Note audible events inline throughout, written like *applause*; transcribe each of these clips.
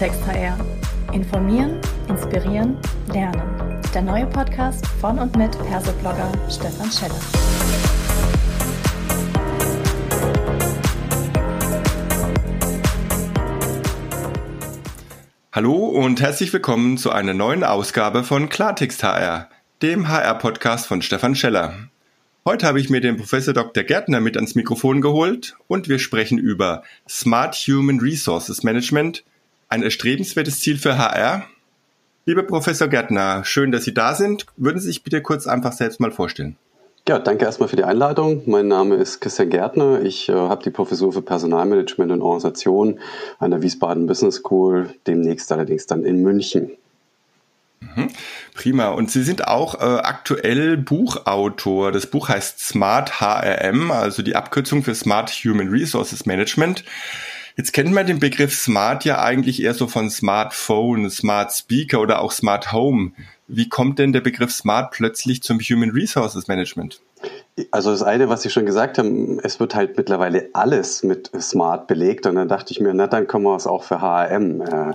Klartext HR. Informieren, inspirieren, lernen. Der neue Podcast von und mit Persoblogger Stefan Scheller. Hallo und herzlich willkommen zu einer neuen Ausgabe von Klartext HR, dem HR-Podcast von Stefan Scheller. Heute habe ich mir den Professor Dr. Gärtner mit ans Mikrofon geholt und wir sprechen über Smart Human Resources Management, ein erstrebenswertes Ziel für HR. Lieber Professor Gärtner, schön, dass Sie da sind. Würden Sie sich bitte kurz einfach selbst mal vorstellen? Ja, danke erstmal für die Einladung. Mein Name ist Christian Gärtner. Ich äh, habe die Professur für Personalmanagement und Organisation an der Wiesbaden Business School, demnächst allerdings dann in München. Mhm. Prima. Und Sie sind auch äh, aktuell Buchautor. Das Buch heißt Smart HRM, also die Abkürzung für Smart Human Resources Management. Jetzt kennt man den Begriff Smart ja eigentlich eher so von Smartphone, Smart Speaker oder auch Smart Home. Wie kommt denn der Begriff Smart plötzlich zum Human Resources Management? Also das eine, was Sie schon gesagt haben, es wird halt mittlerweile alles mit Smart belegt und dann dachte ich mir, na dann können wir es auch für HRM. Äh, *laughs*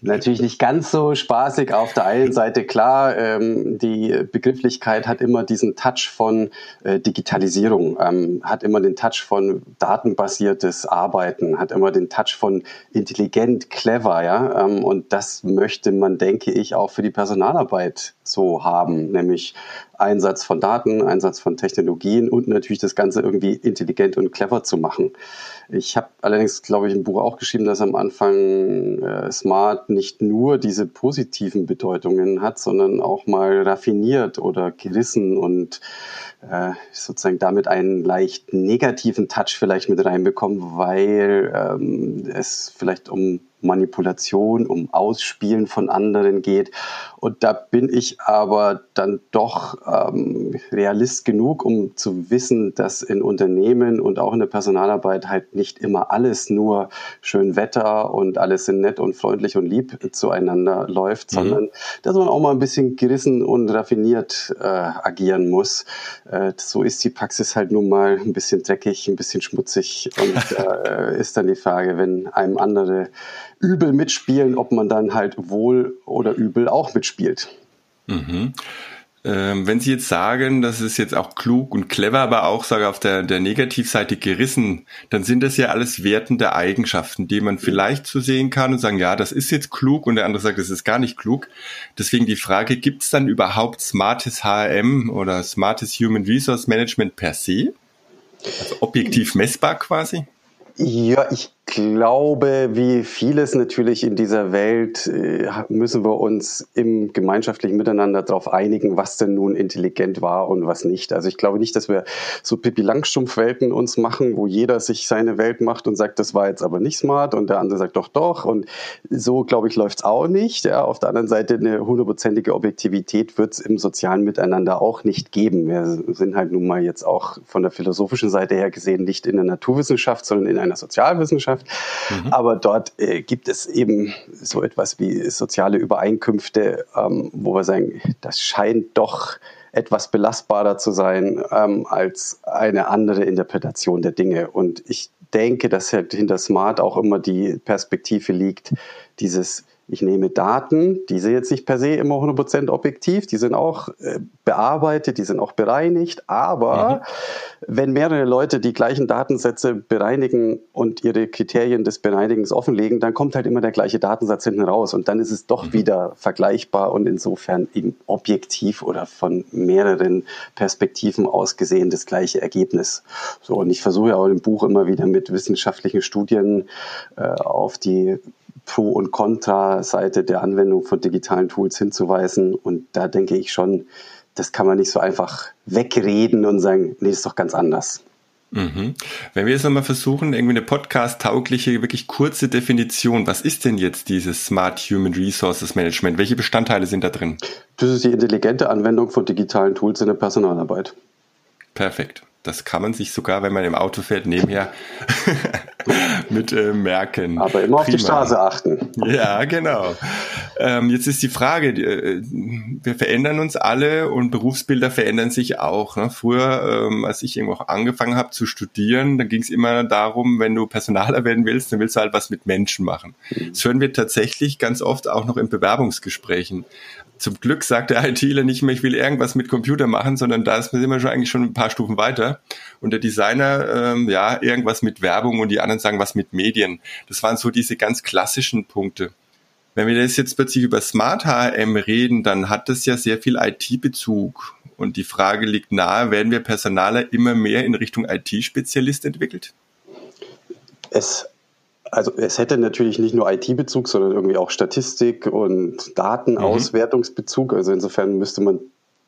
natürlich nicht ganz so spaßig. Auf der einen Seite klar, ähm, die Begrifflichkeit hat immer diesen Touch von äh, Digitalisierung, ähm, hat immer den Touch von datenbasiertes Arbeiten, hat immer den Touch von intelligent, clever, ja. Ähm, und das möchte man, denke ich, auch für die Personalarbeit so haben, nämlich Einsatz von Daten, Einsatz von Technologien und natürlich das Ganze irgendwie intelligent und clever zu machen. Ich habe allerdings, glaube ich, im Buch auch geschrieben, dass am Anfang äh, Smart nicht nur diese positiven Bedeutungen hat, sondern auch mal raffiniert oder gerissen und äh, sozusagen damit einen leicht negativen Touch vielleicht mit reinbekommen, weil ähm, es vielleicht um Manipulation, um Ausspielen von anderen geht. Und da bin ich aber dann doch ähm, Realist genug, um zu wissen, dass in Unternehmen und auch in der Personalarbeit halt nicht immer alles nur schön Wetter und alles sind nett und freundlich und lieb zueinander läuft, mhm. sondern dass man auch mal ein bisschen gerissen und raffiniert äh, agieren muss. Äh, so ist die Praxis halt nun mal ein bisschen dreckig, ein bisschen schmutzig und *laughs* äh, ist dann die Frage, wenn einem andere übel mitspielen, ob man dann halt wohl oder übel auch mitspielt. Mhm. Ähm, wenn Sie jetzt sagen, das ist jetzt auch klug und clever, aber auch sage auf der, der Negativseite gerissen, dann sind das ja alles wertende Eigenschaften, die man vielleicht so sehen kann und sagen, ja, das ist jetzt klug und der andere sagt, das ist gar nicht klug. Deswegen die Frage, gibt es dann überhaupt smartes HRM oder smartes Human Resource Management per se? Also objektiv messbar quasi? Ja, ich glaube, wie vieles natürlich in dieser Welt, äh, müssen wir uns im gemeinschaftlichen Miteinander darauf einigen, was denn nun intelligent war und was nicht. Also ich glaube nicht, dass wir so Pippi Langstrumpf-Welten uns machen, wo jeder sich seine Welt macht und sagt, das war jetzt aber nicht smart und der andere sagt doch doch. Und so, glaube ich, läuft's auch nicht. Ja, auf der anderen Seite eine hundertprozentige Objektivität wird es im sozialen Miteinander auch nicht geben. Wir sind halt nun mal jetzt auch von der philosophischen Seite her gesehen nicht in der Naturwissenschaft, sondern in einer Sozialwissenschaft. Gesellschaft. Mhm. Aber dort äh, gibt es eben so etwas wie soziale Übereinkünfte, ähm, wo wir sagen, das scheint doch etwas belastbarer zu sein ähm, als eine andere Interpretation der Dinge. Und ich denke, dass hinter Smart auch immer die Perspektive liegt, dieses ich nehme Daten, die sind jetzt nicht per se immer 100% objektiv, die sind auch äh, bearbeitet, die sind auch bereinigt, aber mhm. wenn mehrere Leute die gleichen Datensätze bereinigen und ihre Kriterien des Bereinigens offenlegen, dann kommt halt immer der gleiche Datensatz hinten raus und dann ist es doch mhm. wieder vergleichbar und insofern eben objektiv oder von mehreren Perspektiven aus gesehen das gleiche Ergebnis. So, und ich versuche auch im Buch immer wieder mit wissenschaftlichen Studien äh, auf die Pro- und Contra-Seite der Anwendung von digitalen Tools hinzuweisen. Und da denke ich schon, das kann man nicht so einfach wegreden und sagen, nee, ist doch ganz anders. Mhm. Wenn wir jetzt nochmal versuchen, irgendwie eine podcast-taugliche, wirklich kurze Definition, was ist denn jetzt dieses Smart Human Resources Management? Welche Bestandteile sind da drin? Das ist die intelligente Anwendung von digitalen Tools in der Personalarbeit. Perfekt. Das kann man sich sogar, wenn man im Auto fährt, nebenher *laughs* mit äh, merken. Aber immer Prima. auf die Straße achten. Ja, genau. Ähm, jetzt ist die Frage, äh, wir verändern uns alle und Berufsbilder verändern sich auch. Ne? Früher, ähm, als ich irgendwo angefangen habe zu studieren, dann ging es immer darum, wenn du Personaler werden willst, dann willst du halt was mit Menschen machen. Mhm. Das hören wir tatsächlich ganz oft auch noch in Bewerbungsgesprächen zum Glück sagt der ITler nicht mehr, ich will irgendwas mit Computer machen, sondern da sind wir schon eigentlich schon ein paar Stufen weiter. Und der Designer, ähm, ja, irgendwas mit Werbung und die anderen sagen was mit Medien. Das waren so diese ganz klassischen Punkte. Wenn wir das jetzt plötzlich über Smart HRM reden, dann hat das ja sehr viel IT-Bezug. Und die Frage liegt nahe, werden wir Personaler immer mehr in Richtung IT-Spezialist entwickelt? Es also es hätte natürlich nicht nur IT-Bezug, sondern irgendwie auch Statistik und Datenauswertungsbezug. Also insofern müsste man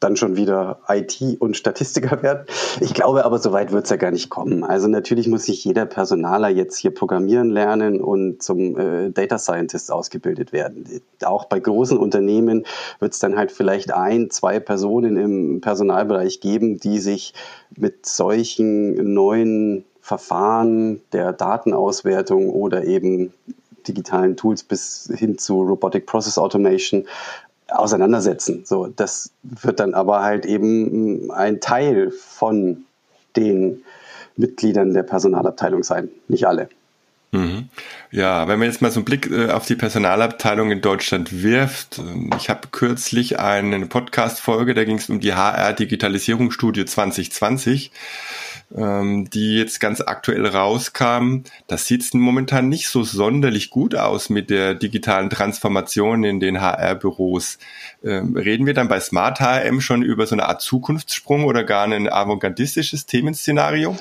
dann schon wieder IT und Statistiker werden. Ich glaube aber, so weit wird es ja gar nicht kommen. Also natürlich muss sich jeder Personaler jetzt hier programmieren lernen und zum äh, Data Scientist ausgebildet werden. Auch bei großen Unternehmen wird es dann halt vielleicht ein, zwei Personen im Personalbereich geben, die sich mit solchen neuen Verfahren der Datenauswertung oder eben digitalen Tools bis hin zu Robotic Process Automation auseinandersetzen. So, das wird dann aber halt eben ein Teil von den Mitgliedern der Personalabteilung sein, nicht alle. Mhm. Ja, wenn man jetzt mal so einen Blick äh, auf die Personalabteilung in Deutschland wirft, ähm, ich habe kürzlich eine Podcast-Folge, da ging es um die HR-Digitalisierungsstudie 2020 ähm, die jetzt ganz aktuell rauskam, das sieht momentan nicht so sonderlich gut aus mit der digitalen Transformation in den HR-Büros. Ähm, reden wir dann bei Smart HRM schon über so eine Art Zukunftssprung oder gar ein avantgardistisches Themenszenario?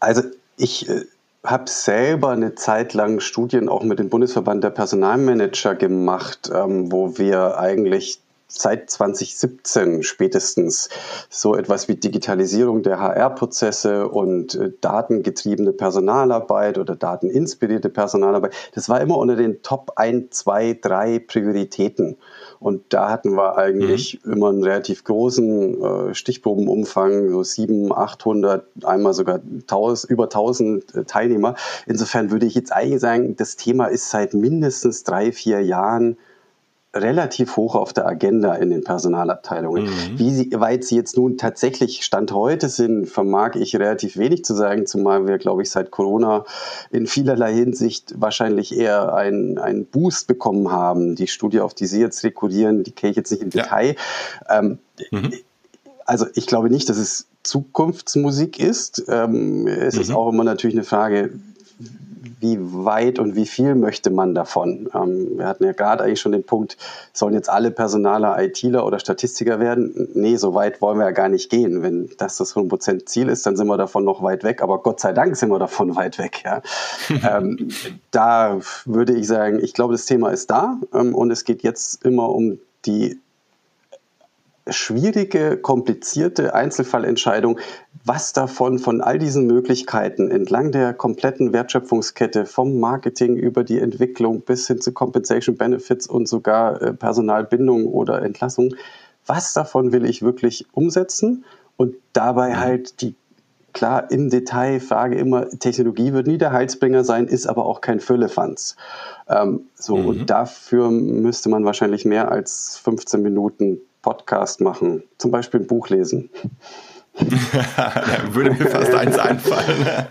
Also ich äh habe selber eine Zeit lang Studien auch mit dem Bundesverband der Personalmanager gemacht, ähm, wo wir eigentlich seit 2017 spätestens so etwas wie Digitalisierung der HR-Prozesse und äh, datengetriebene Personalarbeit oder dateninspirierte Personalarbeit. Das war immer unter den Top 1, 2, 3 Prioritäten. Und da hatten wir eigentlich mhm. immer einen relativ großen äh, Stichprobenumfang, so 700, 800, einmal sogar 1000, über 1000 äh, Teilnehmer. Insofern würde ich jetzt eigentlich sagen, das Thema ist seit mindestens drei, vier Jahren relativ hoch auf der Agenda in den Personalabteilungen. Mhm. Wie sie, weit sie jetzt nun tatsächlich Stand heute sind, vermag ich relativ wenig zu sagen, zumal wir, glaube ich, seit Corona in vielerlei Hinsicht wahrscheinlich eher einen Boost bekommen haben. Die Studie, auf die Sie jetzt rekurrieren, die kenne ich jetzt nicht im ja. Detail. Ähm, mhm. Also ich glaube nicht, dass es Zukunftsmusik ist. Ähm, es mhm. ist auch immer natürlich eine Frage, wie weit und wie viel möchte man davon? Ähm, wir hatten ja gerade eigentlich schon den Punkt, sollen jetzt alle Personaler ITler oder Statistiker werden? Nee, so weit wollen wir ja gar nicht gehen. Wenn das das 100% Ziel ist, dann sind wir davon noch weit weg. Aber Gott sei Dank sind wir davon *laughs* weit weg. Ja? *laughs* ähm, da würde ich sagen, ich glaube, das Thema ist da ähm, und es geht jetzt immer um die schwierige, komplizierte Einzelfallentscheidung, was davon von all diesen Möglichkeiten entlang der kompletten Wertschöpfungskette vom Marketing über die Entwicklung bis hin zu Compensation Benefits und sogar äh, Personalbindung oder Entlassung, was davon will ich wirklich umsetzen und dabei mhm. halt die Klar, im Detail frage immer, Technologie wird nie der Heilsbringer sein, ist aber auch kein Füllefanz. Ähm, so, mhm. und dafür müsste man wahrscheinlich mehr als 15 Minuten Podcast machen, zum Beispiel ein Buch lesen. da *laughs* würde mir fast eins einfallen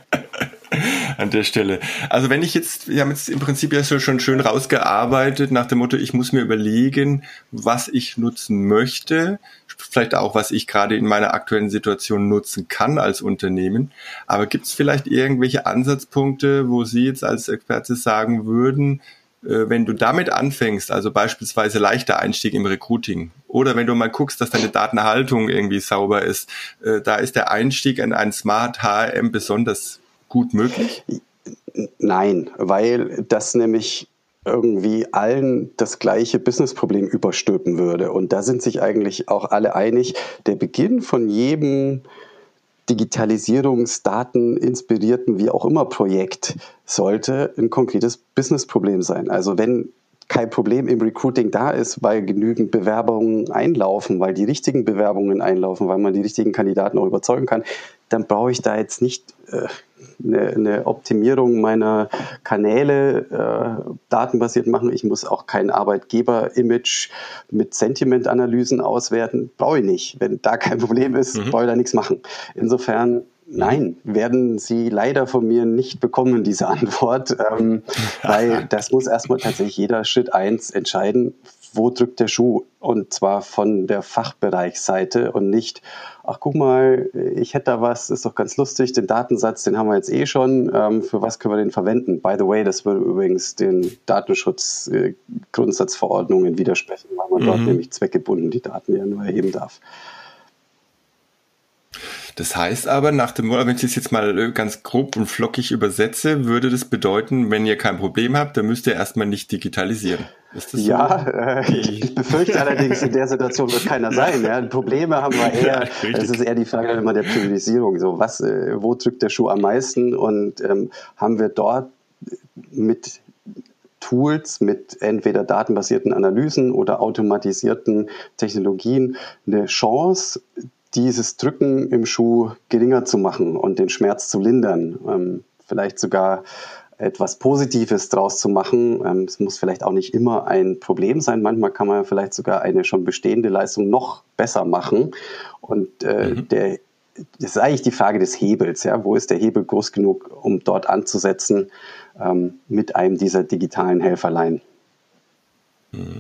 an der Stelle. Also wenn ich jetzt, wir haben jetzt im Prinzip ja schon schön rausgearbeitet nach dem Motto, ich muss mir überlegen, was ich nutzen möchte, vielleicht auch, was ich gerade in meiner aktuellen Situation nutzen kann als Unternehmen. Aber gibt es vielleicht irgendwelche Ansatzpunkte, wo Sie jetzt als Experte sagen würden, wenn du damit anfängst, also beispielsweise leichter Einstieg im Recruiting, oder wenn du mal guckst, dass deine Datenhaltung irgendwie sauber ist, äh, da ist der Einstieg in ein Smart HRM besonders gut möglich? Nein, weil das nämlich irgendwie allen das gleiche Businessproblem überstülpen würde. Und da sind sich eigentlich auch alle einig, der Beginn von jedem Digitalisierungsdaten inspirierten, wie auch immer Projekt sollte ein konkretes Businessproblem sein. Also wenn kein Problem im Recruiting da ist, weil genügend Bewerbungen einlaufen, weil die richtigen Bewerbungen einlaufen, weil man die richtigen Kandidaten auch überzeugen kann, dann brauche ich da jetzt nicht äh, eine, eine, Optimierung meiner Kanäle äh, datenbasiert machen. Ich muss auch kein Arbeitgeber-Image mit Sentiment-Analysen auswerten. Brauche ich nicht. Wenn da kein Problem ist, mhm. brauche ich da nichts machen. Insofern Nein, werden Sie leider von mir nicht bekommen, diese Antwort, ähm, *laughs* weil das muss erstmal tatsächlich jeder Schritt eins entscheiden, wo drückt der Schuh? Und zwar von der Fachbereichsseite und nicht, ach guck mal, ich hätte da was, ist doch ganz lustig, den Datensatz, den haben wir jetzt eh schon, ähm, für was können wir den verwenden? By the way, das würde übrigens den Datenschutzgrundsatzverordnungen widersprechen, weil man mhm. dort nämlich zweckgebunden die Daten ja nur erheben darf. Das heißt aber, nach dem wenn ich das jetzt mal äh, ganz grob und flockig übersetze, würde das bedeuten, wenn ihr kein Problem habt, dann müsst ihr erstmal nicht digitalisieren. Das ja, so? äh, ich befürchte allerdings, in der Situation wird keiner *laughs* sein. Ja. Probleme haben wir eher, ja, das ist eher die Frage immer der Priorisierung. So, was, äh, wo drückt der Schuh am meisten und ähm, haben wir dort mit Tools mit entweder datenbasierten Analysen oder automatisierten Technologien eine Chance, dieses Drücken im Schuh geringer zu machen und den Schmerz zu lindern. Ähm, vielleicht sogar etwas Positives draus zu machen. Ähm, es muss vielleicht auch nicht immer ein Problem sein. Manchmal kann man vielleicht sogar eine schon bestehende Leistung noch besser machen. Und äh, mhm. der, das ist eigentlich die Frage des Hebels. Ja? Wo ist der Hebel groß genug, um dort anzusetzen ähm, mit einem dieser digitalen Helferlein? Mhm.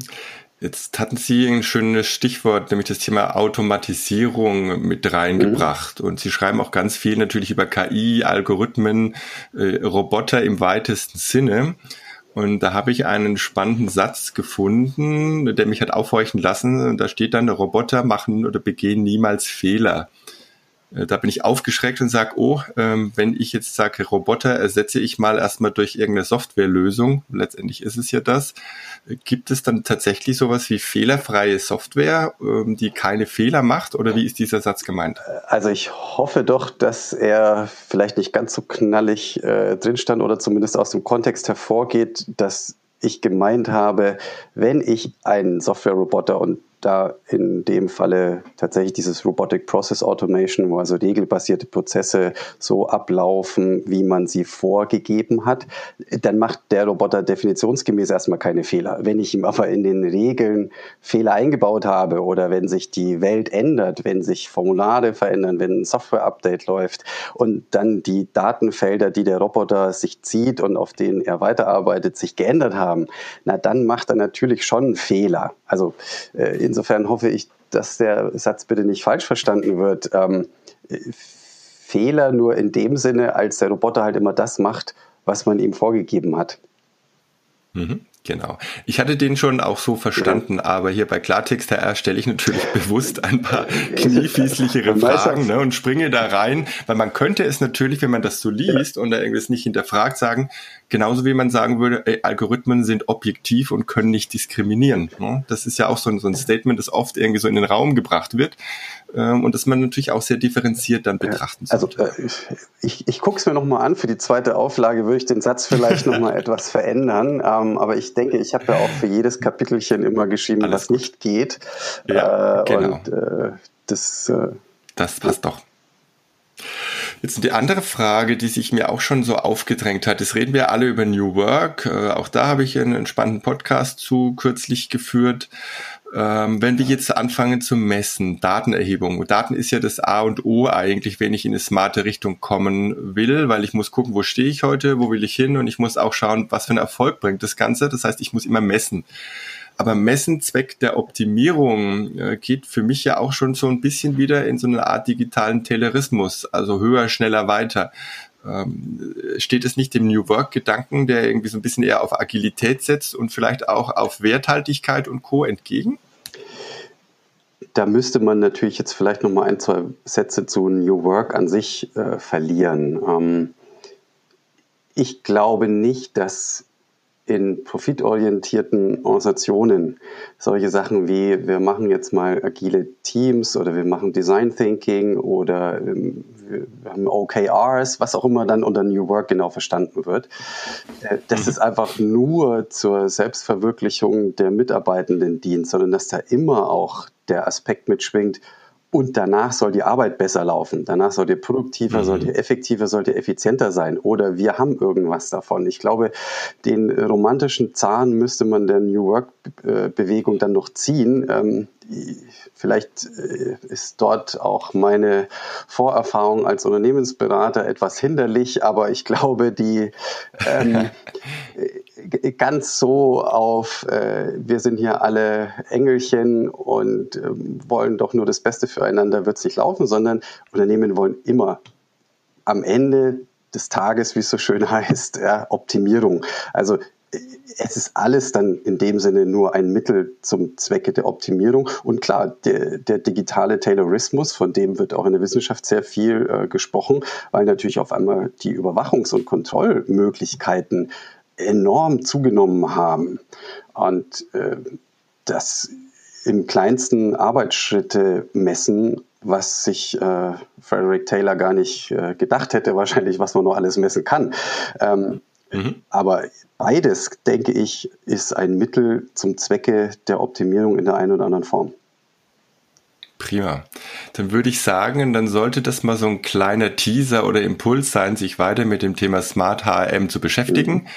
Jetzt hatten Sie ein schönes Stichwort, nämlich das Thema Automatisierung mit reingebracht. Mhm. Und Sie schreiben auch ganz viel natürlich über KI, Algorithmen, äh, Roboter im weitesten Sinne. Und da habe ich einen spannenden Satz gefunden, der mich hat aufhorchen lassen. Und da steht dann, Roboter machen oder begehen niemals Fehler. Äh, da bin ich aufgeschreckt und sage, oh, ähm, wenn ich jetzt sage, Roboter ersetze ich mal erstmal durch irgendeine Softwarelösung, letztendlich ist es ja das, äh, gibt es dann tatsächlich sowas wie fehlerfreie Software, ähm, die keine Fehler macht? Oder wie ist dieser Satz gemeint? Also ich hoffe doch, dass er vielleicht nicht ganz so knallig äh, drin stand oder zumindest aus dem Kontext hervorgeht, dass ich gemeint habe, wenn ich einen Software-Roboter und da in dem Falle tatsächlich dieses Robotic Process Automation, wo also regelbasierte Prozesse so ablaufen, wie man sie vorgegeben hat, dann macht der Roboter definitionsgemäß erstmal keine Fehler. Wenn ich ihm aber in den Regeln Fehler eingebaut habe oder wenn sich die Welt ändert, wenn sich Formulare verändern, wenn ein Software-Update läuft und dann die Datenfelder, die der Roboter sich zieht und auf denen er weiterarbeitet, sich geändert haben, na dann macht er natürlich schon Fehler. Also äh, insofern hoffe ich, dass der Satz bitte nicht falsch verstanden wird. Ähm, Fehler nur in dem Sinne, als der Roboter halt immer das macht, was man ihm vorgegeben hat. Mhm. Genau. Ich hatte den schon auch so verstanden, ja. aber hier bei Klartext HR stelle ich natürlich *laughs* bewusst ein paar kniefieslichere *laughs* Fragen ne, und springe da rein, weil man könnte es natürlich, wenn man das so liest und da irgendwas nicht hinterfragt, sagen, genauso wie man sagen würde, ey, Algorithmen sind objektiv und können nicht diskriminieren. Ne? Das ist ja auch so ein, so ein Statement, das oft irgendwie so in den Raum gebracht wird ähm, und das man natürlich auch sehr differenziert dann betrachten sollte. Also äh, ich, ich gucke es mir nochmal an. Für die zweite Auflage würde ich den Satz vielleicht nochmal *laughs* etwas verändern. Ähm, aber ich denke, ich habe ja auch für jedes Kapitelchen immer geschrieben, Alles was gut. nicht geht. Ja, äh, genau. Und äh, das, äh, das passt doch. Jetzt die andere Frage, die sich mir auch schon so aufgedrängt hat. Jetzt reden wir alle über New Work. Äh, auch da habe ich einen spannenden Podcast zu kürzlich geführt. Ähm, wenn wir jetzt anfangen zu messen, Datenerhebung. Daten ist ja das A und O eigentlich, wenn ich in eine smarte Richtung kommen will, weil ich muss gucken, wo stehe ich heute, wo will ich hin und ich muss auch schauen, was für einen Erfolg bringt das Ganze. Das heißt, ich muss immer messen. Aber Messen Zweck der Optimierung äh, geht für mich ja auch schon so ein bisschen wieder in so eine Art digitalen Taylorismus, also höher, schneller, weiter. Ähm, steht es nicht dem New Work-Gedanken, der irgendwie so ein bisschen eher auf Agilität setzt und vielleicht auch auf Werthaltigkeit und Co. entgegen? Da müsste man natürlich jetzt vielleicht noch mal ein, zwei Sätze zu New Work an sich äh, verlieren. Ähm, ich glaube nicht, dass in profitorientierten Organisationen solche Sachen wie, wir machen jetzt mal agile Teams oder wir machen Design Thinking oder ähm, wir haben OKRs, was auch immer dann unter New Work genau verstanden wird. Äh, das ist einfach nur zur Selbstverwirklichung der Mitarbeitenden dient, sondern dass da immer auch der Aspekt mitschwingt, und danach soll die Arbeit besser laufen. Danach soll die produktiver, mhm. soll die effektiver, soll die effizienter sein. Oder wir haben irgendwas davon. Ich glaube, den romantischen Zahn müsste man der New Work-Bewegung dann noch ziehen. Ähm, vielleicht äh, ist dort auch meine Vorerfahrung als Unternehmensberater etwas hinderlich, aber ich glaube, die ähm, *laughs* ganz so auf, äh, wir sind hier alle Engelchen und äh, wollen doch nur das Beste füreinander, wird es nicht laufen, sondern Unternehmen wollen immer am Ende des Tages, wie es so schön *laughs* heißt, ja, Optimierung. Also es ist alles dann in dem Sinne nur ein Mittel zum Zwecke der Optimierung. Und klar, der, der digitale Taylorismus, von dem wird auch in der Wissenschaft sehr viel äh, gesprochen, weil natürlich auf einmal die Überwachungs- und Kontrollmöglichkeiten enorm zugenommen haben. Und äh, das im kleinsten Arbeitsschritte messen, was sich äh, Frederick Taylor gar nicht äh, gedacht hätte, wahrscheinlich, was man noch alles messen kann. Ähm, mhm. Aber beides, denke ich, ist ein Mittel zum Zwecke der Optimierung in der einen oder anderen Form. Prima. Dann würde ich sagen, dann sollte das mal so ein kleiner Teaser oder Impuls sein, sich weiter mit dem Thema Smart HRM zu beschäftigen. Mhm.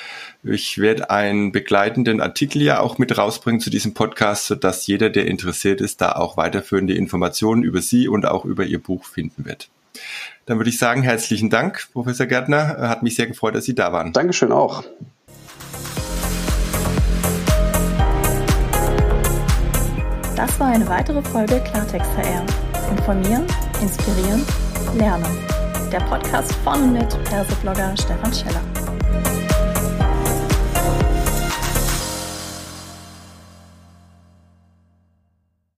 Ich werde einen begleitenden Artikel ja auch mit rausbringen zu diesem Podcast, sodass jeder, der interessiert ist, da auch weiterführende Informationen über Sie und auch über Ihr Buch finden wird. Dann würde ich sagen, herzlichen Dank, Professor Gärtner. Hat mich sehr gefreut, dass Sie da waren. Dankeschön auch. Das war eine weitere Folge Klartext HR. Informieren, inspirieren, lernen. Der Podcast von und mit Perseblogger Stefan Scheller.